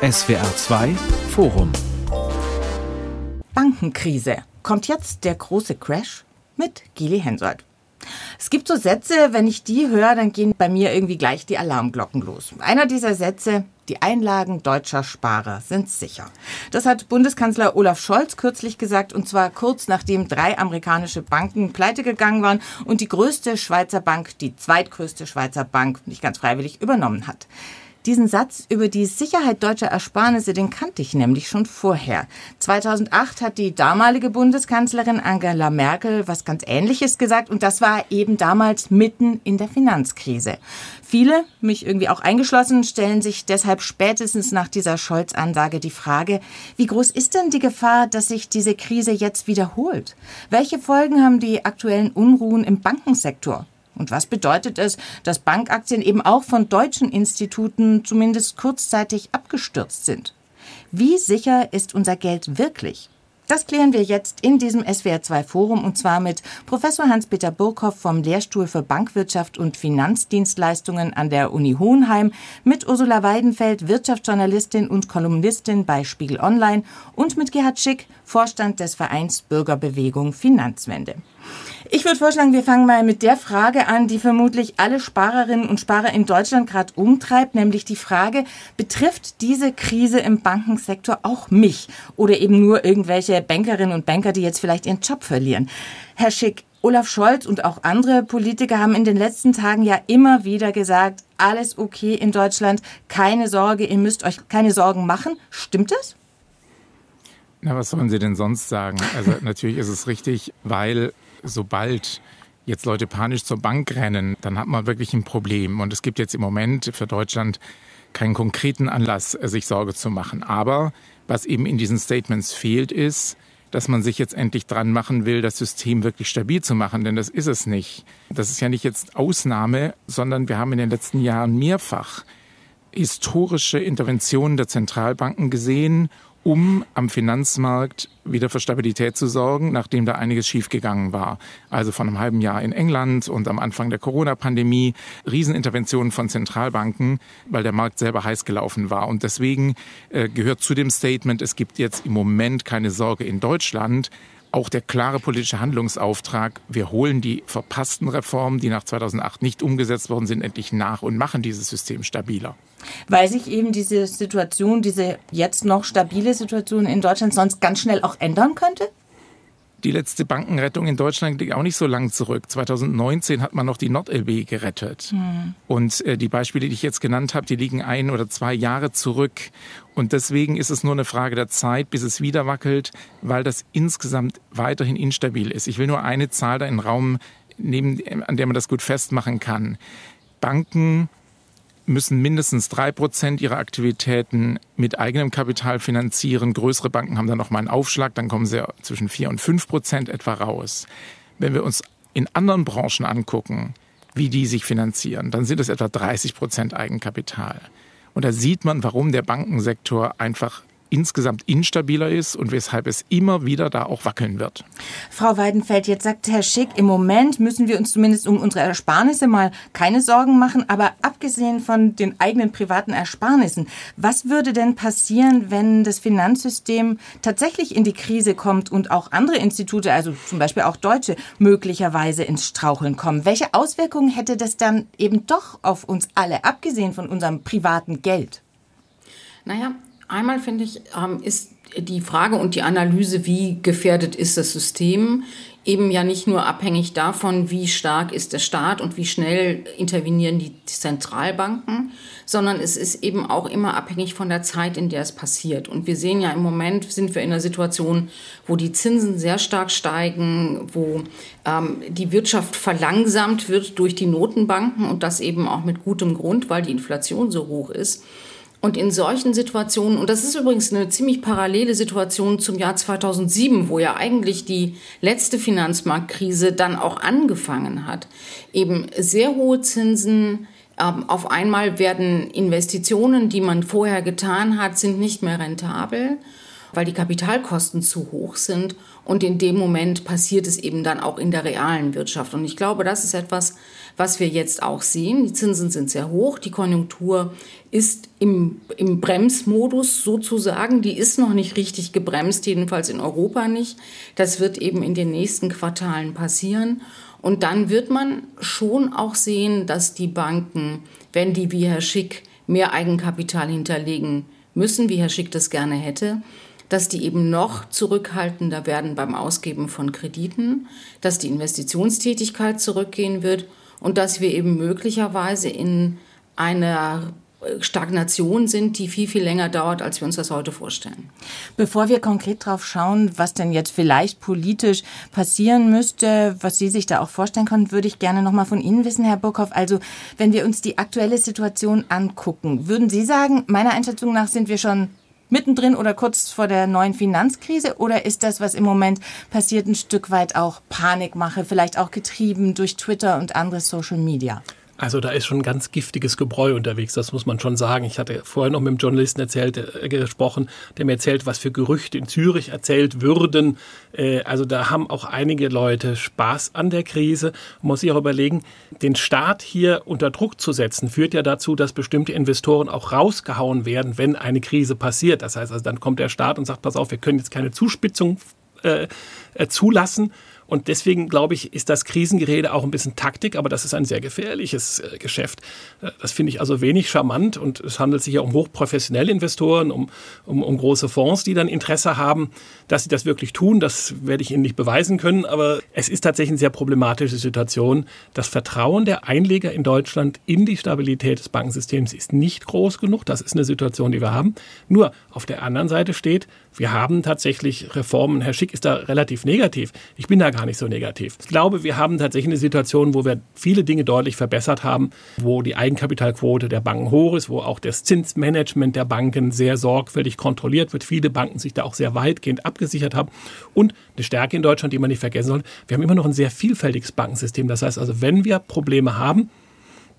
SWR 2 Forum Bankenkrise. Kommt jetzt der große Crash? Mit Gili Hensoldt. Es gibt so Sätze, wenn ich die höre, dann gehen bei mir irgendwie gleich die Alarmglocken los. Einer dieser Sätze, die Einlagen deutscher Sparer sind sicher. Das hat Bundeskanzler Olaf Scholz kürzlich gesagt, und zwar kurz nachdem drei amerikanische Banken pleite gegangen waren und die größte Schweizer Bank, die zweitgrößte Schweizer Bank, nicht ganz freiwillig übernommen hat. Diesen Satz über die Sicherheit deutscher Ersparnisse, den kannte ich nämlich schon vorher. 2008 hat die damalige Bundeskanzlerin Angela Merkel was ganz Ähnliches gesagt und das war eben damals mitten in der Finanzkrise. Viele, mich irgendwie auch eingeschlossen, stellen sich deshalb spätestens nach dieser Scholz-Ansage die Frage, wie groß ist denn die Gefahr, dass sich diese Krise jetzt wiederholt? Welche Folgen haben die aktuellen Unruhen im Bankensektor? Und was bedeutet es, dass Bankaktien eben auch von deutschen Instituten zumindest kurzzeitig abgestürzt sind? Wie sicher ist unser Geld wirklich? Das klären wir jetzt in diesem SWR2 Forum und zwar mit Professor Hans-Peter Burkhoff vom Lehrstuhl für Bankwirtschaft und Finanzdienstleistungen an der Uni Hohenheim, mit Ursula Weidenfeld, Wirtschaftsjournalistin und Kolumnistin bei Spiegel Online und mit Gerhard Schick, Vorstand des Vereins Bürgerbewegung Finanzwende. Ich würde vorschlagen, wir fangen mal mit der Frage an, die vermutlich alle Sparerinnen und Sparer in Deutschland gerade umtreibt, nämlich die Frage, betrifft diese Krise im Bankensektor auch mich oder eben nur irgendwelche Bankerinnen und Banker, die jetzt vielleicht ihren Job verlieren? Herr Schick, Olaf Scholz und auch andere Politiker haben in den letzten Tagen ja immer wieder gesagt, alles okay in Deutschland, keine Sorge, ihr müsst euch keine Sorgen machen. Stimmt das? Na, was sollen Sie denn sonst sagen? Also natürlich ist es richtig, weil sobald jetzt Leute panisch zur Bank rennen, dann hat man wirklich ein Problem. Und es gibt jetzt im Moment für Deutschland keinen konkreten Anlass, sich Sorge zu machen. Aber was eben in diesen Statements fehlt, ist, dass man sich jetzt endlich dran machen will, das System wirklich stabil zu machen, denn das ist es nicht. Das ist ja nicht jetzt Ausnahme, sondern wir haben in den letzten Jahren mehrfach historische Interventionen der Zentralbanken gesehen, um am Finanzmarkt wieder für Stabilität zu sorgen, nachdem da einiges schiefgegangen war. Also von einem halben Jahr in England und am Anfang der Corona-Pandemie Rieseninterventionen von Zentralbanken, weil der Markt selber heiß gelaufen war. Und deswegen äh, gehört zu dem Statement, es gibt jetzt im Moment keine Sorge in Deutschland, auch der klare politische Handlungsauftrag, wir holen die verpassten Reformen, die nach 2008 nicht umgesetzt worden sind, endlich nach und machen dieses System stabiler. Weil sich eben diese Situation, diese jetzt noch stabile Situation in Deutschland sonst ganz schnell auch ändern könnte? Die letzte Bankenrettung in Deutschland liegt auch nicht so lang zurück. 2019 hat man noch die NordLB gerettet. Mhm. Und äh, die Beispiele, die ich jetzt genannt habe, die liegen ein oder zwei Jahre zurück. Und deswegen ist es nur eine Frage der Zeit, bis es wieder wackelt, weil das insgesamt weiterhin instabil ist. Ich will nur eine Zahl da in den Raum nehmen, an der man das gut festmachen kann. Banken müssen mindestens drei Prozent ihrer Aktivitäten mit eigenem Kapital finanzieren. Größere Banken haben dann noch mal einen Aufschlag, dann kommen sie zwischen vier und fünf Prozent etwa raus. Wenn wir uns in anderen Branchen angucken, wie die sich finanzieren, dann sind es etwa 30 Prozent Eigenkapital. Und da sieht man, warum der Bankensektor einfach insgesamt instabiler ist und weshalb es immer wieder da auch wackeln wird. Frau Weidenfeld, jetzt sagt Herr Schick, im Moment müssen wir uns zumindest um unsere Ersparnisse mal keine Sorgen machen, aber abgesehen von den eigenen privaten Ersparnissen, was würde denn passieren, wenn das Finanzsystem tatsächlich in die Krise kommt und auch andere Institute, also zum Beispiel auch deutsche, möglicherweise ins Straucheln kommen? Welche Auswirkungen hätte das dann eben doch auf uns alle, abgesehen von unserem privaten Geld? Naja, Einmal finde ich, ähm, ist die Frage und die Analyse, wie gefährdet ist das System, eben ja nicht nur abhängig davon, wie stark ist der Staat und wie schnell intervenieren die Zentralbanken, sondern es ist eben auch immer abhängig von der Zeit, in der es passiert. Und wir sehen ja im Moment sind wir in einer Situation, wo die Zinsen sehr stark steigen, wo ähm, die Wirtschaft verlangsamt wird durch die Notenbanken und das eben auch mit gutem Grund, weil die Inflation so hoch ist. Und in solchen Situationen, und das ist übrigens eine ziemlich parallele Situation zum Jahr 2007, wo ja eigentlich die letzte Finanzmarktkrise dann auch angefangen hat, eben sehr hohe Zinsen, ähm, auf einmal werden Investitionen, die man vorher getan hat, sind nicht mehr rentabel. weil die Kapitalkosten zu hoch sind. Und in dem Moment passiert es eben dann auch in der realen Wirtschaft. Und ich glaube, das ist etwas, was wir jetzt auch sehen. Die Zinsen sind sehr hoch, die Konjunktur ist im, im Bremsmodus sozusagen. Die ist noch nicht richtig gebremst, jedenfalls in Europa nicht. Das wird eben in den nächsten Quartalen passieren. Und dann wird man schon auch sehen, dass die Banken, wenn die wie Herr Schick mehr Eigenkapital hinterlegen müssen, wie Herr Schick das gerne hätte, dass die eben noch zurückhaltender werden beim Ausgeben von Krediten, dass die Investitionstätigkeit zurückgehen wird und dass wir eben möglicherweise in einer Stagnation sind, die viel, viel länger dauert, als wir uns das heute vorstellen. Bevor wir konkret drauf schauen, was denn jetzt vielleicht politisch passieren müsste, was Sie sich da auch vorstellen können, würde ich gerne noch mal von Ihnen wissen, Herr Burkhoff. Also, wenn wir uns die aktuelle Situation angucken, würden Sie sagen, meiner Einschätzung nach sind wir schon mittendrin oder kurz vor der neuen Finanzkrise? Oder ist das, was im Moment passiert, ein Stück weit auch Panikmache, vielleicht auch getrieben durch Twitter und andere Social Media? Also da ist schon ein ganz giftiges Gebräu unterwegs, das muss man schon sagen. Ich hatte vorher noch mit einem Journalisten erzählt, äh, gesprochen, der mir erzählt, was für Gerüchte in Zürich erzählt würden. Äh, also da haben auch einige Leute Spaß an der Krise. Man muss sich auch überlegen, den Staat hier unter Druck zu setzen, führt ja dazu, dass bestimmte Investoren auch rausgehauen werden, wenn eine Krise passiert. Das heißt also, dann kommt der Staat und sagt, pass auf, wir können jetzt keine Zuspitzung äh, äh zulassen und deswegen, glaube ich, ist das Krisengerede auch ein bisschen Taktik, aber das ist ein sehr gefährliches äh, Geschäft. Äh, das finde ich also wenig charmant und es handelt sich ja um hochprofessionelle Investoren, um, um, um große Fonds, die dann Interesse haben, dass sie das wirklich tun. Das werde ich Ihnen nicht beweisen können, aber es ist tatsächlich eine sehr problematische Situation. Das Vertrauen der Einleger in Deutschland in die Stabilität des Bankensystems ist nicht groß genug. Das ist eine Situation, die wir haben. Nur auf der anderen Seite steht, wir haben tatsächlich Reformen. Herr Schick ist da relativ negativ. Ich bin da gar nicht so negativ. Ich glaube, wir haben tatsächlich eine Situation, wo wir viele Dinge deutlich verbessert haben, wo die Eigenkapitalquote der Banken hoch ist, wo auch das Zinsmanagement der Banken sehr sorgfältig kontrolliert wird. Viele Banken sich da auch sehr weitgehend abgesichert haben. Und eine Stärke in Deutschland, die man nicht vergessen soll, wir haben immer noch ein sehr vielfältiges Bankensystem. Das heißt also, wenn wir Probleme haben,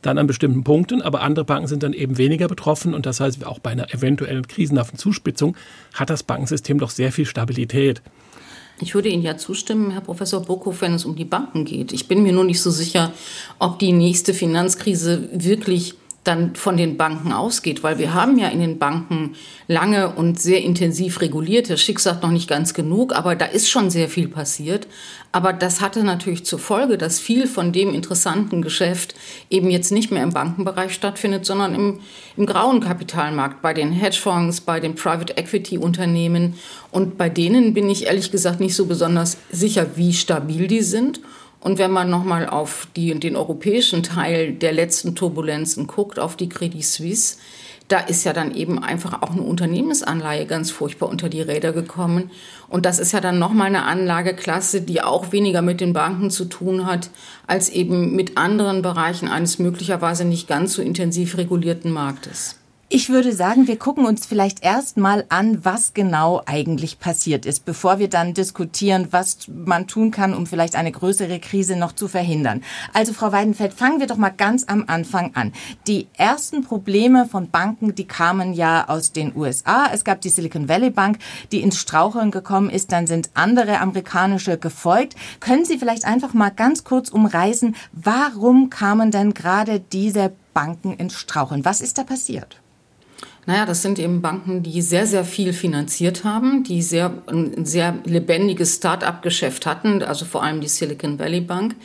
dann an bestimmten Punkten, aber andere Banken sind dann eben weniger betroffen und das heißt, auch bei einer eventuellen krisenhaften Zuspitzung hat das Bankensystem doch sehr viel Stabilität. Ich würde Ihnen ja zustimmen, Herr Professor Burkhoff, wenn es um die Banken geht. Ich bin mir nur nicht so sicher, ob die nächste Finanzkrise wirklich dann von den Banken ausgeht, weil wir haben ja in den Banken lange und sehr intensiv reguliert. Herr Schick sagt noch nicht ganz genug, aber da ist schon sehr viel passiert. Aber das hatte natürlich zur Folge, dass viel von dem interessanten Geschäft eben jetzt nicht mehr im Bankenbereich stattfindet, sondern im, im grauen Kapitalmarkt, bei den Hedgefonds, bei den Private Equity Unternehmen. Und bei denen bin ich ehrlich gesagt nicht so besonders sicher, wie stabil die sind. Und wenn man nochmal auf die, den europäischen Teil der letzten Turbulenzen guckt, auf die Credit Suisse, da ist ja dann eben einfach auch eine Unternehmensanleihe ganz furchtbar unter die Räder gekommen. Und das ist ja dann nochmal eine Anlageklasse, die auch weniger mit den Banken zu tun hat, als eben mit anderen Bereichen eines möglicherweise nicht ganz so intensiv regulierten Marktes. Ich würde sagen, wir gucken uns vielleicht erst mal an, was genau eigentlich passiert ist, bevor wir dann diskutieren, was man tun kann, um vielleicht eine größere Krise noch zu verhindern. Also Frau Weidenfeld, fangen wir doch mal ganz am Anfang an. Die ersten Probleme von Banken, die kamen ja aus den USA. Es gab die Silicon Valley Bank, die ins Straucheln gekommen ist. Dann sind andere amerikanische gefolgt. Können Sie vielleicht einfach mal ganz kurz umreißen, warum kamen denn gerade diese Banken ins Straucheln? Was ist da passiert? Naja, das sind eben Banken, die sehr, sehr viel finanziert haben, die sehr, ein sehr lebendiges Start-up-Geschäft hatten, also vor allem die Silicon Valley Bank.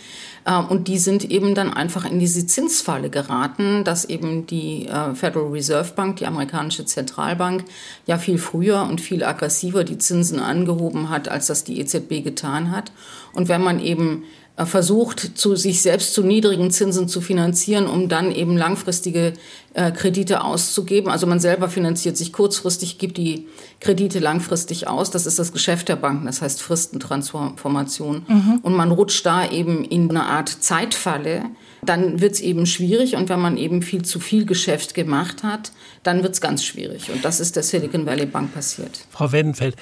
Ähm, und die sind eben dann einfach in diese Zinsfalle geraten, dass eben die äh, Federal Reserve Bank, die amerikanische Zentralbank, ja viel früher und viel aggressiver die Zinsen angehoben hat, als das die EZB getan hat. Und wenn man eben versucht, zu sich selbst zu niedrigen Zinsen zu finanzieren, um dann eben langfristige äh, Kredite auszugeben. Also man selber finanziert sich kurzfristig, gibt die Kredite langfristig aus. Das ist das Geschäft der Banken, das heißt Fristentransformation. Mhm. Und man rutscht da eben in eine Art Zeitfalle, dann wird es eben schwierig. Und wenn man eben viel zu viel Geschäft gemacht hat, dann wird es ganz schwierig. Und das ist der Silicon Valley Bank passiert. Frau Wedenfeld,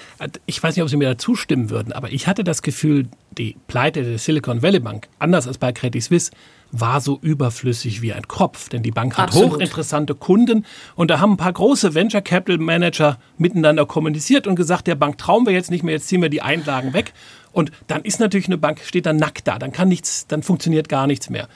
ich weiß nicht, ob Sie mir da zustimmen würden, aber ich hatte das Gefühl, die Pleite der Silicon Valley Bank, anders als bei Credit Suisse, war so überflüssig wie ein Kropf, denn die Bank hat Absolut. hochinteressante Kunden und da haben ein paar große Venture Capital Manager miteinander kommuniziert und gesagt, der Bank trauen wir jetzt nicht mehr, jetzt ziehen wir die Einlagen weg und dann ist natürlich eine Bank steht dann nackt da, dann kann nichts, dann funktioniert gar nichts mehr.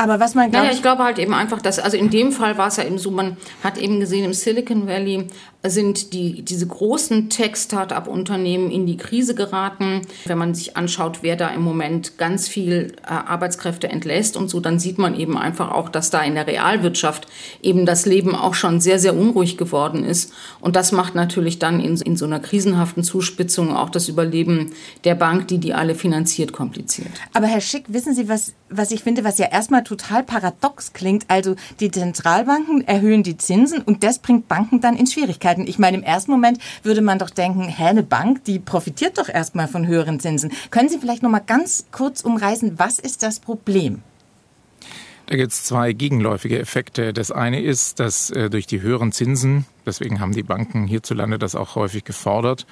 Aber was man Naja, glaubt, ich glaube halt eben einfach, dass, also in dem Fall war es ja eben so, man hat eben gesehen, im Silicon Valley sind die, diese großen Tech-Startup-Unternehmen in die Krise geraten. Wenn man sich anschaut, wer da im Moment ganz viel äh, Arbeitskräfte entlässt und so, dann sieht man eben einfach auch, dass da in der Realwirtschaft eben das Leben auch schon sehr, sehr unruhig geworden ist. Und das macht natürlich dann in, in so einer krisenhaften Zuspitzung auch das Überleben der Bank, die die alle finanziert, kompliziert. Aber Herr Schick, wissen Sie, was, was ich finde, was ja erstmal total paradox klingt? Also die Zentralbanken erhöhen die Zinsen und das bringt Banken dann in Schwierigkeiten. Ich meine, im ersten Moment würde man doch denken, hä, eine Bank, die profitiert doch erstmal von höheren Zinsen. Können Sie vielleicht noch mal ganz kurz umreißen, was ist das Problem? Da gibt es zwei gegenläufige Effekte. Das eine ist, dass äh, durch die höheren Zinsen, deswegen haben die Banken hierzulande das auch häufig gefordert,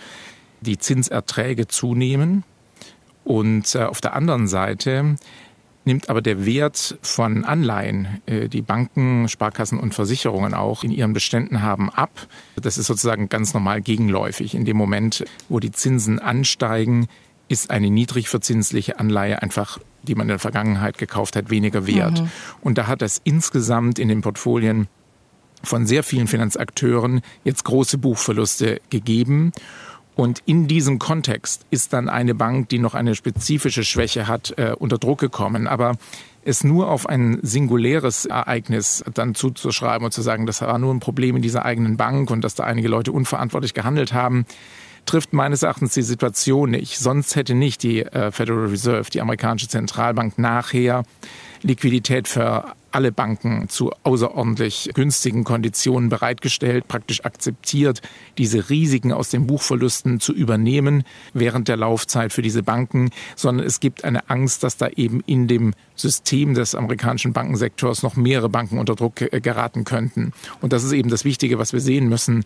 die Zinserträge zunehmen. Und äh, auf der anderen Seite nimmt aber der Wert von Anleihen, äh, die Banken, Sparkassen und Versicherungen auch in ihren Beständen haben, ab. Das ist sozusagen ganz normal gegenläufig. In dem Moment, wo die Zinsen ansteigen, ist eine niedrig verzinsliche Anleihe einfach, die man in der Vergangenheit gekauft hat, weniger wert. Mhm. Und da hat es insgesamt in den Portfolien von sehr vielen Finanzakteuren jetzt große Buchverluste gegeben. Und in diesem Kontext ist dann eine Bank, die noch eine spezifische Schwäche hat, äh, unter Druck gekommen. Aber es nur auf ein singuläres Ereignis dann zuzuschreiben und zu sagen, das war nur ein Problem in dieser eigenen Bank und dass da einige Leute unverantwortlich gehandelt haben, trifft meines Erachtens die Situation nicht. Sonst hätte nicht die äh, Federal Reserve, die amerikanische Zentralbank, nachher Liquidität für alle Banken zu außerordentlich günstigen Konditionen bereitgestellt, praktisch akzeptiert, diese Risiken aus den Buchverlusten zu übernehmen während der Laufzeit für diese Banken, sondern es gibt eine Angst, dass da eben in dem System des amerikanischen Bankensektors noch mehrere Banken unter Druck geraten könnten. Und das ist eben das Wichtige, was wir sehen müssen.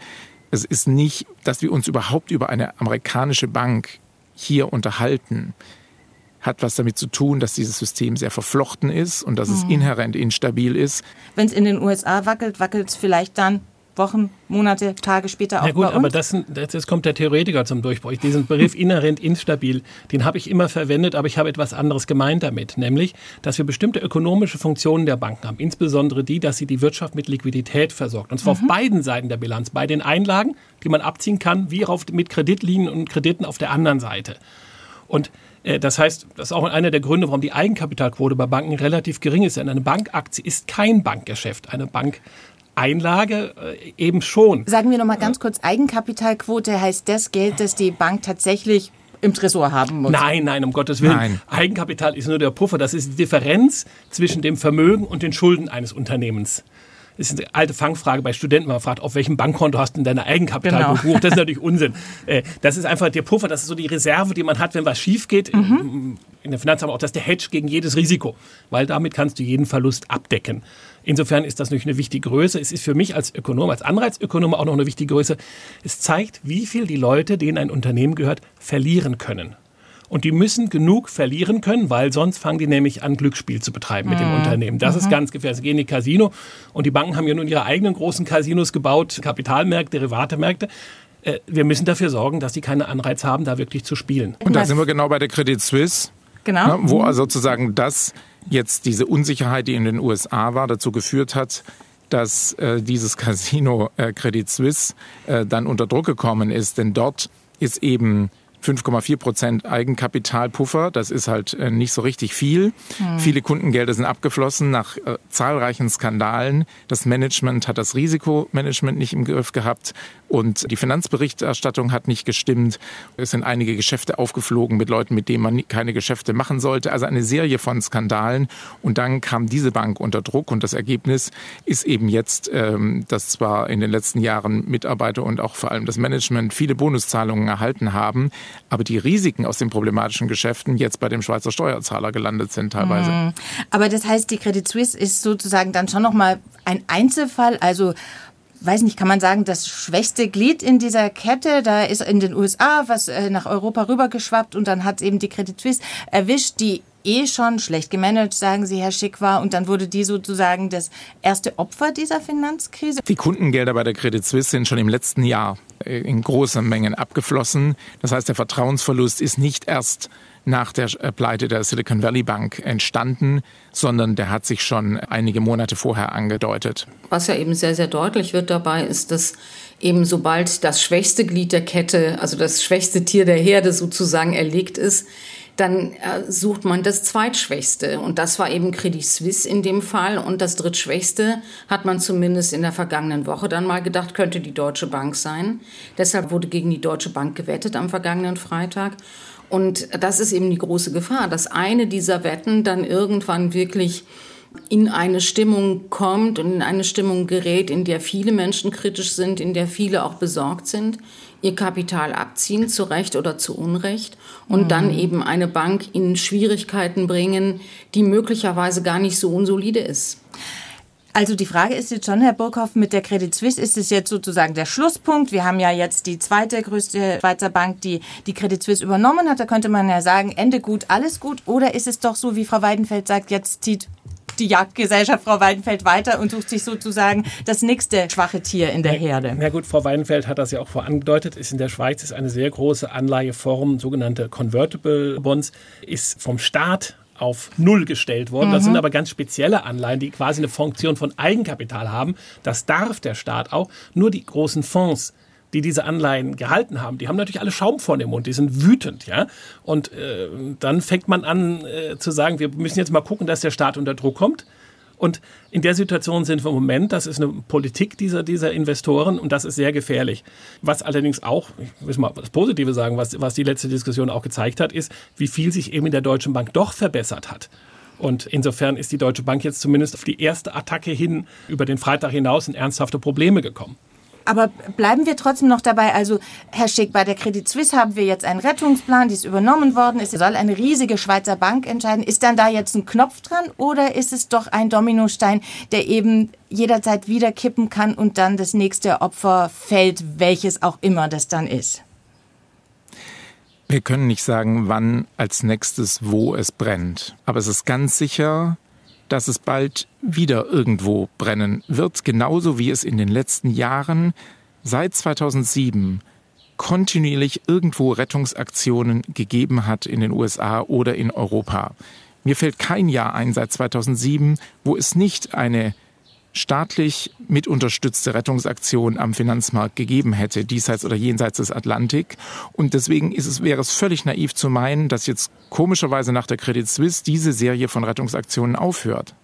Es ist nicht, dass wir uns überhaupt über eine amerikanische Bank hier unterhalten hat was damit zu tun, dass dieses System sehr verflochten ist und dass es inhärent instabil ist. Wenn es in den USA wackelt, wackelt es vielleicht dann Wochen, Monate, Tage später auch Na gut, bei uns? aber das, jetzt kommt der Theoretiker zum Durchbruch. Diesen Begriff inhärent instabil, den habe ich immer verwendet, aber ich habe etwas anderes gemeint damit, nämlich, dass wir bestimmte ökonomische Funktionen der Banken haben, insbesondere die, dass sie die Wirtschaft mit Liquidität versorgt. Und zwar Mhm. auf beiden Seiten der Bilanz, bei den Einlagen, die man abziehen kann, wie auch mit Kreditlinien und Krediten auf der anderen Seite. Und das heißt, das ist auch einer der Gründe, warum die Eigenkapitalquote bei Banken relativ gering ist. Denn eine Bankaktie ist kein Bankgeschäft. Eine Bankeinlage äh, eben schon. Sagen wir noch mal ganz kurz, Eigenkapitalquote heißt das Geld, das die Bank tatsächlich im Tresor haben muss. Nein, nein, um Gottes Willen. Nein. Eigenkapital ist nur der Puffer. Das ist die Differenz zwischen dem Vermögen und den Schulden eines Unternehmens. Das ist eine alte Fangfrage bei Studenten. Man fragt, auf welchem Bankkonto hast du denn deine Eigenkapital Genau. gebucht? Das ist natürlich Unsinn. Äh, Das ist einfach der Puffer. Das ist so die Reserve, die man hat, wenn was schief geht. In der Finanz auch das ist der Hedge gegen jedes Risiko. Weil damit kannst du jeden Verlust abdecken. Insofern ist das natürlich eine wichtige Größe. Es ist für mich als Ökonom, als Anreizökonom auch noch eine wichtige Größe. Es zeigt, wie viel die Leute, denen ein Unternehmen gehört, verlieren können. Und die müssen genug verlieren können, weil sonst fangen die nämlich an, Glücksspiel zu betreiben mit dem Unternehmen. Das ist ganz gefährlich. Sie gehen in die Casino und die Banken haben ja nun ihre eigenen großen Casinos gebaut, Kapitalmärkte, Derivatemärkte. Äh, Wir müssen dafür sorgen, dass sie keine Anreiz haben, da wirklich zu spielen. Und da sind wir genau bei der Credit Suisse. Genau. Ne, wo also sozusagen das jetzt diese Unsicherheit, die in den USA war, dazu geführt hat, dass äh, dieses Casino äh, Credit Suisse äh, dann unter Druck gekommen ist. Denn dort ist eben 5,4 Prozent Eigenkapitalpuffer. Das ist halt äh, nicht so richtig viel. Viele Kundengelder sind abgeflossen nach äh, zahlreichen Skandalen. Das Management hat das Risikomanagement nicht im Griff gehabt und die Finanzberichterstattung hat nicht gestimmt. Es sind einige Geschäfte aufgeflogen mit Leuten, mit denen man keine Geschäfte machen sollte. Also eine Serie von Skandalen. Und dann kam diese Bank unter Druck und das Ergebnis ist eben jetzt, ähm, dass zwar in den letzten Jahren Mitarbeiter und auch vor allem das Management viele Bonuszahlungen erhalten haben, aber die Risiken aus den problematischen Geschäften jetzt bei dem Schweizer Steuerzahler gelandet sind teilweise. Aber das heißt, die Credit Suisse ist sozusagen dann schon noch mal ein Einzelfall. Also weiß nicht, kann man sagen, das schwächste Glied in dieser Kette. Da ist in den USA was äh, nach Europa rübergeschwappt und dann hat eben die Credit Suisse erwischt, die eh schon schlecht gemanagt, sagen Sie, Herr Schick war. Und dann wurde die sozusagen das erste Opfer dieser Finanzkrise. Die Kundengelder bei der Credit Suisse sind schon im letzten Jahr äh, in großen Mengen abgeflossen. Das heißt, der Vertrauensverlust ist nicht erst nach der äh, Pleite der Silicon Valley Bank entstanden, sondern der hat sich schon einige Monate vorher angedeutet. Was ja eben sehr, sehr deutlich wird dabei, ist, dass eben sobald das schwächste Glied der Kette, also das schwächste Tier der Herde sozusagen erlegt ist, dann äh, sucht man das zweitschwächste. Und das war eben Credit Suisse in dem Fall. Und das drittschwächste hat man zumindest in der vergangenen Woche dann mal gedacht, könnte die Deutsche Bank sein. Deshalb wurde gegen die Deutsche Bank gewettet am vergangenen Freitag. Und das ist eben die große Gefahr, dass eine dieser Wetten dann irgendwann wirklich in eine Stimmung kommt und in eine Stimmung gerät, in der viele Menschen kritisch sind, in der viele auch besorgt sind, ihr Kapital abziehen, zu Recht oder zu Unrecht, und mhm. dann eben eine Bank in Schwierigkeiten bringen, die möglicherweise gar nicht so unsolide ist. Also die Frage ist jetzt schon, Herr Burkhoff, mit der Credit Suisse ist es jetzt sozusagen der Schlusspunkt. Wir haben ja jetzt die zweite größte Schweizer Bank, die die Credit Suisse übernommen hat. Da könnte man ja sagen, Ende gut, alles gut. Oder ist es doch so, wie Frau Weidenfeld sagt, jetzt zieht die Jagdgesellschaft Frau Weidenfeld weiter und sucht sich sozusagen das nächste schwache Tier in der Herde. Na gut, Frau Weidenfeld hat das ja auch vorangedeutet, ist in der Schweiz ist eine sehr große Anleiheform, sogenannte Convertible Bonds, ist vom Staat auf Null gestellt worden. Mhm. Das sind aber ganz spezielle Anleihen, die quasi eine Funktion von Eigenkapital haben. Das darf der Staat auch. Nur die großen Fonds die diese Anleihen gehalten haben, die haben natürlich alle Schaum vor dem Mund, die sind wütend, ja. Und äh, dann fängt man an äh, zu sagen, wir müssen jetzt mal gucken, dass der Staat unter Druck kommt. Und in der Situation sind wir im Moment, das ist eine Politik dieser, dieser Investoren und das ist sehr gefährlich. Was allerdings auch, ich muss mal das Positive sagen, was, was die letzte Diskussion auch gezeigt hat, ist, wie viel sich eben in der Deutschen Bank doch verbessert hat. Und insofern ist die Deutsche Bank jetzt zumindest auf die erste Attacke hin über den Freitag hinaus in ernsthafte Probleme gekommen. Aber bleiben wir trotzdem noch dabei. Also, Herr Schick, bei der Credit Suisse haben wir jetzt einen Rettungsplan, die ist übernommen worden. Es soll eine riesige Schweizer Bank entscheiden. Ist dann da jetzt ein Knopf dran oder ist es doch ein Dominostein, der eben jederzeit wieder kippen kann und dann das nächste Opfer fällt, welches auch immer das dann ist? Wir können nicht sagen, wann als nächstes wo es brennt. Aber es ist ganz sicher, dass es bald wieder irgendwo brennen wird, genauso wie es in den letzten Jahren seit 2007 kontinuierlich irgendwo Rettungsaktionen gegeben hat in den USA oder in Europa. Mir fällt kein Jahr ein seit 2007, wo es nicht eine staatlich mit unterstützte Rettungsaktion am Finanzmarkt gegeben hätte, diesseits oder jenseits des Atlantik. Und deswegen ist es, wäre es völlig naiv zu meinen, dass jetzt komischerweise nach der Credit Suisse diese Serie von Rettungsaktionen aufhört.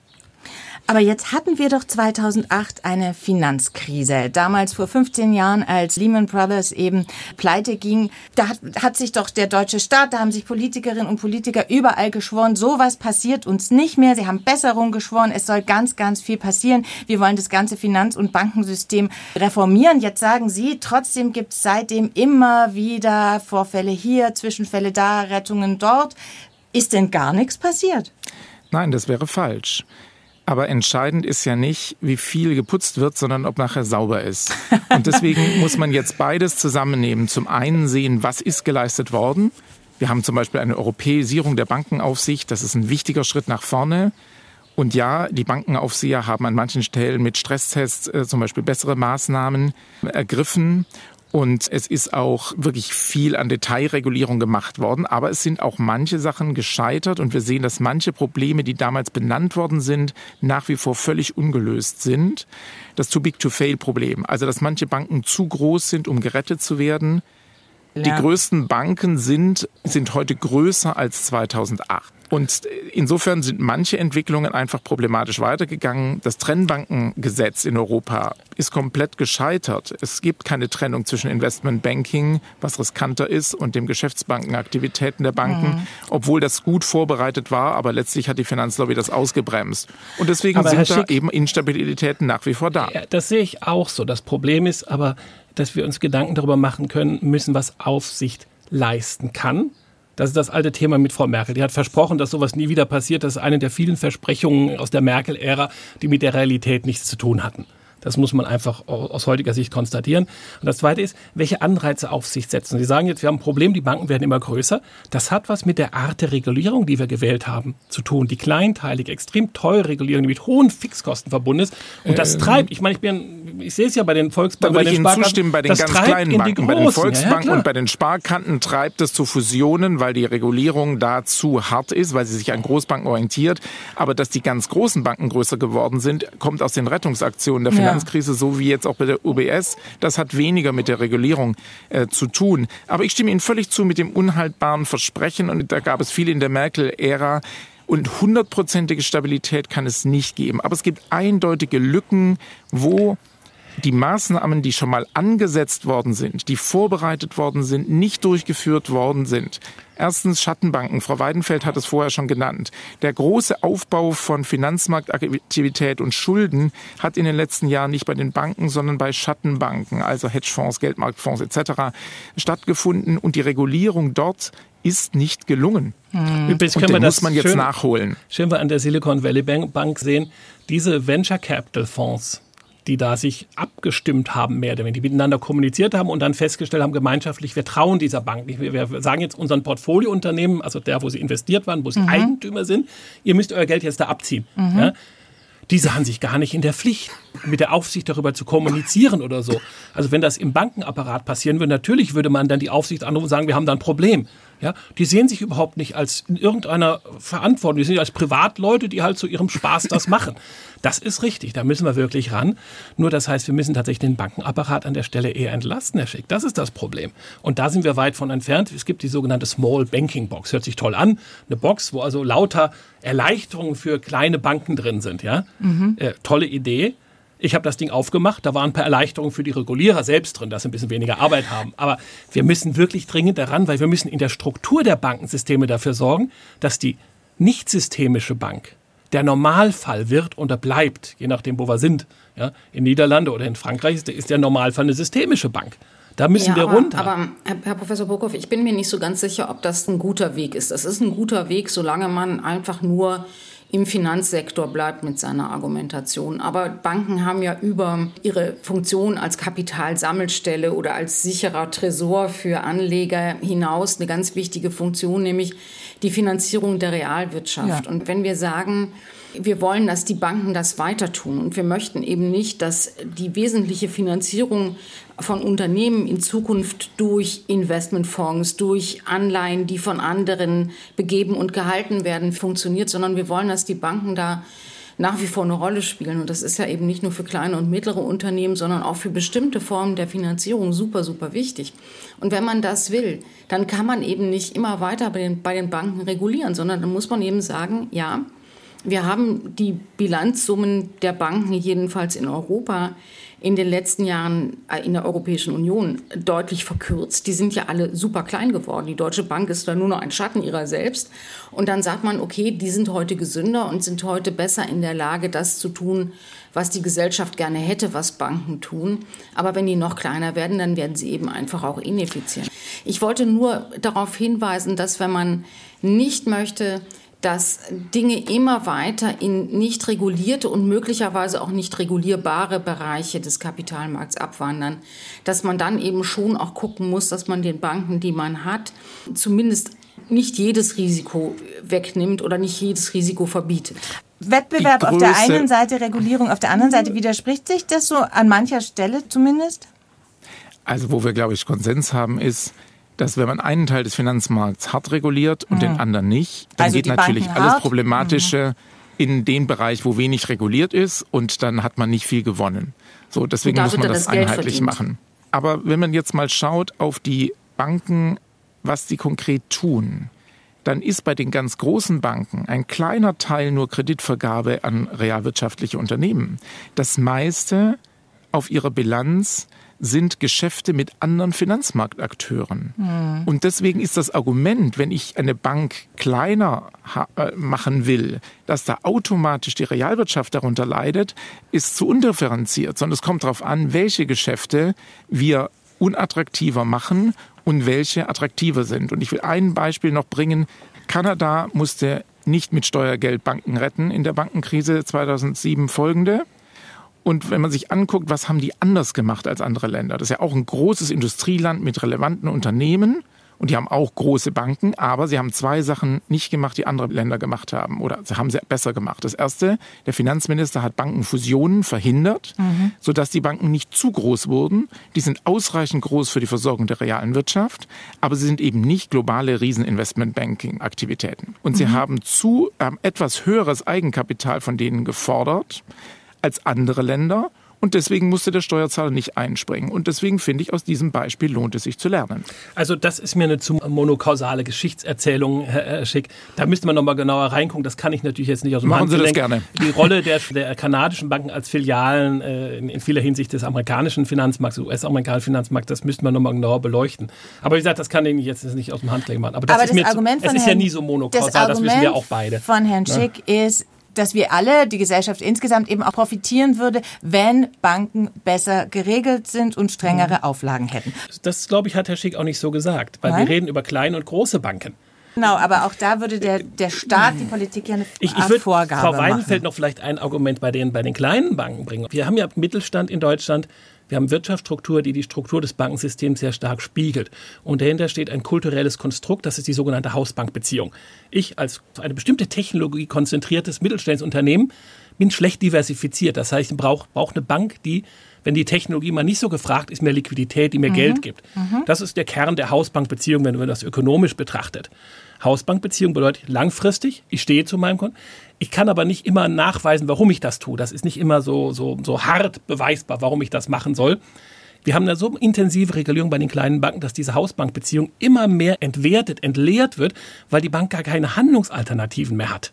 Aber jetzt hatten wir doch 2008 eine Finanzkrise. Damals vor 15 Jahren, als Lehman Brothers eben pleite ging, da hat, hat sich doch der deutsche Staat, da haben sich Politikerinnen und Politiker überall geschworen, sowas passiert uns nicht mehr. Sie haben Besserung geschworen, es soll ganz, ganz viel passieren. Wir wollen das ganze Finanz- und Bankensystem reformieren. Jetzt sagen Sie, trotzdem gibt es seitdem immer wieder Vorfälle hier, Zwischenfälle da, Rettungen dort. Ist denn gar nichts passiert? Nein, das wäre falsch. Aber entscheidend ist ja nicht, wie viel geputzt wird, sondern ob nachher sauber ist. Und deswegen muss man jetzt beides zusammennehmen. Zum einen sehen, was ist geleistet worden. Wir haben zum Beispiel eine Europäisierung der Bankenaufsicht. Das ist ein wichtiger Schritt nach vorne. Und ja, die Bankenaufseher haben an manchen Stellen mit Stresstests äh, zum Beispiel bessere Maßnahmen ergriffen. Und es ist auch wirklich viel an Detailregulierung gemacht worden. Aber es sind auch manche Sachen gescheitert. Und wir sehen, dass manche Probleme, die damals benannt worden sind, nach wie vor völlig ungelöst sind. Das Too-Big-to-Fail-Problem. Also, dass manche Banken zu groß sind, um gerettet zu werden. Ja. Die größten Banken sind, sind heute größer als 2008. Und insofern sind manche Entwicklungen einfach problematisch weitergegangen. Das Trennbankengesetz in Europa ist komplett gescheitert. Es gibt keine Trennung zwischen Investmentbanking, was riskanter ist, und dem Geschäftsbankenaktivitäten der Banken, mhm. obwohl das gut vorbereitet war, aber letztlich hat die Finanzlobby das ausgebremst. Und deswegen aber sind da eben Instabilitäten nach wie vor da. Das sehe ich auch so. Das Problem ist aber, dass wir uns Gedanken darüber machen können müssen, was Aufsicht leisten kann das ist das alte Thema mit Frau Merkel. Die hat versprochen, dass sowas nie wieder passiert. Das ist eine der vielen Versprechungen aus der Merkel-Ära, die mit der Realität nichts zu tun hatten. Das muss man einfach aus heutiger Sicht konstatieren. Und das Zweite ist, welche Anreize auf sich setzen. Sie sagen jetzt, wir haben ein Problem, die Banken werden immer größer. Das hat was mit der Art der Regulierung, die wir gewählt haben, zu tun. Die kleinteilige, extrem teure Regulierung, die mit hohen Fixkosten verbunden ist. Und das ähm, treibt, ich meine, ich, bin, ich sehe es ja bei den Volksbanken, bei den Ihnen Sparkassen. zustimmen, bei den ganz kleinen Banken, bei den Volksbanken ja, und bei den Sparkanten treibt es zu Fusionen, weil die Regulierung da zu hart ist, weil sie sich an Großbanken orientiert. Aber dass die ganz großen Banken größer geworden sind, kommt aus den Rettungsaktionen der ja. Finanzkrise, so wie jetzt auch bei der UBS. Das hat weniger mit der Regulierung äh, zu tun. Aber ich stimme Ihnen völlig zu mit dem unhaltbaren Versprechen und da gab es viel in der Merkel-Ära. Und hundertprozentige Stabilität kann es nicht geben. Aber es gibt eindeutige Lücken, wo die Maßnahmen, die schon mal angesetzt worden sind, die vorbereitet worden sind, nicht durchgeführt worden sind. Erstens Schattenbanken. Frau Weidenfeld hat es vorher schon genannt. Der große Aufbau von Finanzmarktaktivität und Schulden hat in den letzten Jahren nicht bei den Banken, sondern bei Schattenbanken, also Hedgefonds, Geldmarktfonds etc. stattgefunden und die Regulierung dort ist nicht gelungen. Hm. Übrigens können wir das muss man jetzt schön, nachholen. Schön wir an der Silicon Valley Bank sehen, diese Venture Capital Fonds, die da sich abgestimmt haben, mehr oder weniger, die miteinander kommuniziert haben und dann festgestellt haben, gemeinschaftlich, wir trauen dieser Bank nicht. Wir, wir sagen jetzt unseren Portfoliounternehmen, also der, wo sie investiert waren, wo sie mhm. Eigentümer sind, ihr müsst euer Geld jetzt da abziehen. Mhm. Ja? die sahen sich gar nicht in der Pflicht, mit der Aufsicht darüber zu kommunizieren oder so. Also wenn das im Bankenapparat passieren würde, natürlich würde man dann die Aufsicht anrufen und sagen, wir haben da ein Problem. Ja, die sehen sich überhaupt nicht als in irgendeiner Verantwortung. Die sind als Privatleute, die halt zu ihrem Spaß das machen. Das ist richtig. Da müssen wir wirklich ran. Nur das heißt, wir müssen tatsächlich den Bankenapparat an der Stelle eher entlasten, Herr Schick. Das ist das Problem. Und da sind wir weit von entfernt. Es gibt die sogenannte Small Banking Box. Hört sich toll an. Eine Box, wo also lauter Erleichterungen für kleine Banken drin sind. Ja, mhm. äh, tolle Idee. Ich habe das Ding aufgemacht, da waren ein paar Erleichterungen für die Regulierer selbst drin, dass sie ein bisschen weniger Arbeit haben. Aber wir müssen wirklich dringend daran, weil wir müssen in der Struktur der Bankensysteme dafür sorgen, dass die nicht systemische Bank der Normalfall wird oder bleibt, je nachdem, wo wir sind. Ja, in Niederlande oder in Frankreich ist der Normalfall eine systemische Bank. Da müssen ja, wir aber, runter. Aber Herr Professor Burkhoff, ich bin mir nicht so ganz sicher, ob das ein guter Weg ist. Das ist ein guter Weg, solange man einfach nur im Finanzsektor bleibt mit seiner Argumentation. Aber Banken haben ja über ihre Funktion als Kapitalsammelstelle oder als sicherer Tresor für Anleger hinaus eine ganz wichtige Funktion, nämlich die Finanzierung der Realwirtschaft. Ja. Und wenn wir sagen, wir wollen, dass die Banken das weiter tun und wir möchten eben nicht, dass die wesentliche Finanzierung von Unternehmen in Zukunft durch Investmentfonds, durch Anleihen, die von anderen begeben und gehalten werden, funktioniert, sondern wir wollen, dass die Banken da nach wie vor eine Rolle spielen. Und das ist ja eben nicht nur für kleine und mittlere Unternehmen, sondern auch für bestimmte Formen der Finanzierung super, super wichtig. Und wenn man das will, dann kann man eben nicht immer weiter bei den, bei den Banken regulieren, sondern dann muss man eben sagen, ja, wir haben die Bilanzsummen der Banken jedenfalls in Europa in den letzten Jahren äh, in der Europäischen Union deutlich verkürzt. Die sind ja alle super klein geworden. Die Deutsche Bank ist da nur noch ein Schatten ihrer selbst. Und dann sagt man, okay, die sind heute gesünder und sind heute besser in der Lage, das zu tun, was die Gesellschaft gerne hätte, was Banken tun. Aber wenn die noch kleiner werden, dann werden sie eben einfach auch ineffizient. Ich wollte nur darauf hinweisen, dass wenn man nicht möchte, dass Dinge immer weiter in nicht regulierte und möglicherweise auch nicht regulierbare Bereiche des Kapitalmarkts abwandern, dass man dann eben schon auch gucken muss, dass man den Banken, die man hat, zumindest nicht jedes Risiko wegnimmt oder nicht jedes Risiko verbietet. Wettbewerb auf der einen Seite, Regulierung auf der anderen Seite, widerspricht sich das so an mancher Stelle zumindest? Also wo wir, glaube ich, Konsens haben, ist, dass wenn man einen Teil des Finanzmarkts hart reguliert und mhm. den anderen nicht, dann also geht natürlich Banken alles hart. Problematische mhm. in den Bereich, wo wenig reguliert ist und dann hat man nicht viel gewonnen. So, deswegen muss man das, das einheitlich machen. Aber wenn man jetzt mal schaut auf die Banken, was sie konkret tun, dann ist bei den ganz großen Banken ein kleiner Teil nur Kreditvergabe an realwirtschaftliche Unternehmen. Das meiste auf ihrer Bilanz sind Geschäfte mit anderen Finanzmarktakteuren. Mhm. Und deswegen ist das Argument, wenn ich eine Bank kleiner äh, machen will, dass da automatisch die Realwirtschaft darunter leidet, ist zu undifferenziert, sondern es kommt darauf an, welche Geschäfte wir unattraktiver machen und welche attraktiver sind. Und ich will ein Beispiel noch bringen. Kanada musste nicht mit Steuergeld Banken retten in der Bankenkrise 2007 folgende. Und wenn man sich anguckt, was haben die anders gemacht als andere Länder? Das ist ja auch ein großes Industrieland mit relevanten Unternehmen. Und die haben auch große Banken, aber sie haben zwei Sachen nicht gemacht, die andere Länder gemacht haben. Oder sie haben sie besser gemacht. Das erste, der Finanzminister hat Bankenfusionen verhindert, mhm. sodass die Banken nicht zu groß wurden. Die sind ausreichend groß für die Versorgung der realen Wirtschaft, aber sie sind eben nicht globale Rieseninvestment-Banking-Aktivitäten. Und mhm. sie haben zu ähm, etwas höheres Eigenkapital von denen gefordert als andere Länder und deswegen musste der Steuerzahler nicht einspringen. Und deswegen finde ich, aus diesem Beispiel lohnt es sich zu lernen. Also das ist mir eine zu monokausale Geschichtserzählung, Herr Schick. Da müsste man nochmal genauer reingucken. Das kann ich natürlich jetzt nicht aus dem Machen Sie das gerne. Die Rolle der, der kanadischen Banken als Filialen äh, in, in, vieler Hinsicht des amerikanischen Finanzmarkts, US-amerikanischen Finanzmarkts, das müsste man nochmal genauer beleuchten. Aber wie gesagt, das kann ich jetzt nicht aus dem Handkling machen. Aber das, Aber ist das mir Argument zu, von es ist Herrn, ja nie so monokausal, das, das wissen wir auch beide. von Herrn Schick ja. ist, dass wir alle, die Gesellschaft insgesamt eben auch profitieren würde, wenn Banken besser geregelt sind und strengere mhm. Auflagen hätten. Das, glaube ich, hat Herr Schick auch nicht so gesagt, weil Nein? wir reden über kleine und große Banken. Genau, aber auch da würde der, der Staat, die Politik ja eine ich, ich würde Frau Weidenfeld noch vielleicht ein Argument bei den, bei den kleinen Banken bringen. Wir haben ja Mittelstand in Deutschland, wir haben Wirtschaftsstruktur, die die Struktur des Bankensystems sehr stark spiegelt. Und dahinter steht ein kulturelles Konstrukt, das ist die sogenannte Hausbankbeziehung. Ich als eine bestimmte Technologie konzentriertes mittelständisches Unternehmen bin schlecht diversifiziert. Das heißt, ich brauche brauch eine Bank, die, wenn die Technologie mal nicht so gefragt ist, mehr Liquidität, die mir mhm. Geld gibt. Mhm. Das ist der Kern der Hausbankbeziehung, wenn man das ökonomisch betrachtet. Hausbankbeziehung bedeutet langfristig, ich stehe zu meinem Konto. Ich kann aber nicht immer nachweisen, warum ich das tue. Das ist nicht immer so, so, so hart beweisbar, warum ich das machen soll. Wir haben eine so intensive Regulierung bei den kleinen Banken, dass diese Hausbankbeziehung immer mehr entwertet, entleert wird, weil die Bank gar keine Handlungsalternativen mehr hat.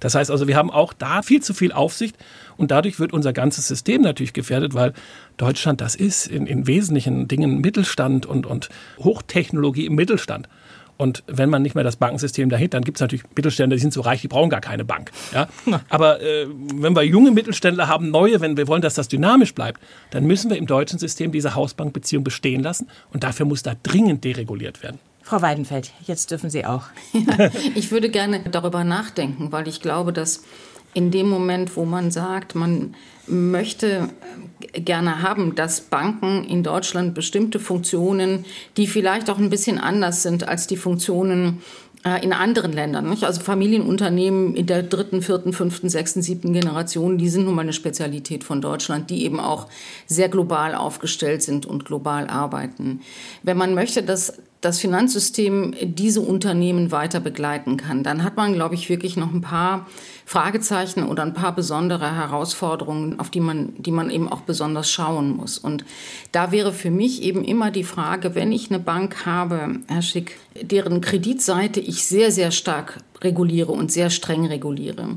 Das heißt also, wir haben auch da viel zu viel Aufsicht und dadurch wird unser ganzes System natürlich gefährdet, weil Deutschland das ist in, in wesentlichen Dingen Mittelstand und, und Hochtechnologie im Mittelstand. Und wenn man nicht mehr das Bankensystem dahinter, dann gibt es natürlich Mittelständler, die sind so reich, die brauchen gar keine Bank. Ja? Aber äh, wenn wir junge Mittelständler haben, neue, wenn wir wollen, dass das dynamisch bleibt, dann müssen wir im deutschen System diese Hausbankbeziehung bestehen lassen. Und dafür muss da dringend dereguliert werden. Frau Weidenfeld, jetzt dürfen Sie auch. Ja, ich würde gerne darüber nachdenken, weil ich glaube, dass in dem Moment, wo man sagt, man möchte äh, gerne haben, dass Banken in Deutschland bestimmte Funktionen, die vielleicht auch ein bisschen anders sind als die Funktionen äh, in anderen Ländern. Nicht? Also Familienunternehmen in der dritten, vierten, fünften, sechsten, siebten Generation, die sind nun mal eine Spezialität von Deutschland, die eben auch sehr global aufgestellt sind und global arbeiten. Wenn man möchte, dass das Finanzsystem diese Unternehmen weiter begleiten kann, dann hat man, glaube ich, wirklich noch ein paar Fragezeichen oder ein paar besondere Herausforderungen, auf die man, die man eben auch besonders schauen muss. Und da wäre für mich eben immer die Frage, wenn ich eine Bank habe, Herr Schick, deren Kreditseite ich sehr, sehr stark reguliere und sehr streng reguliere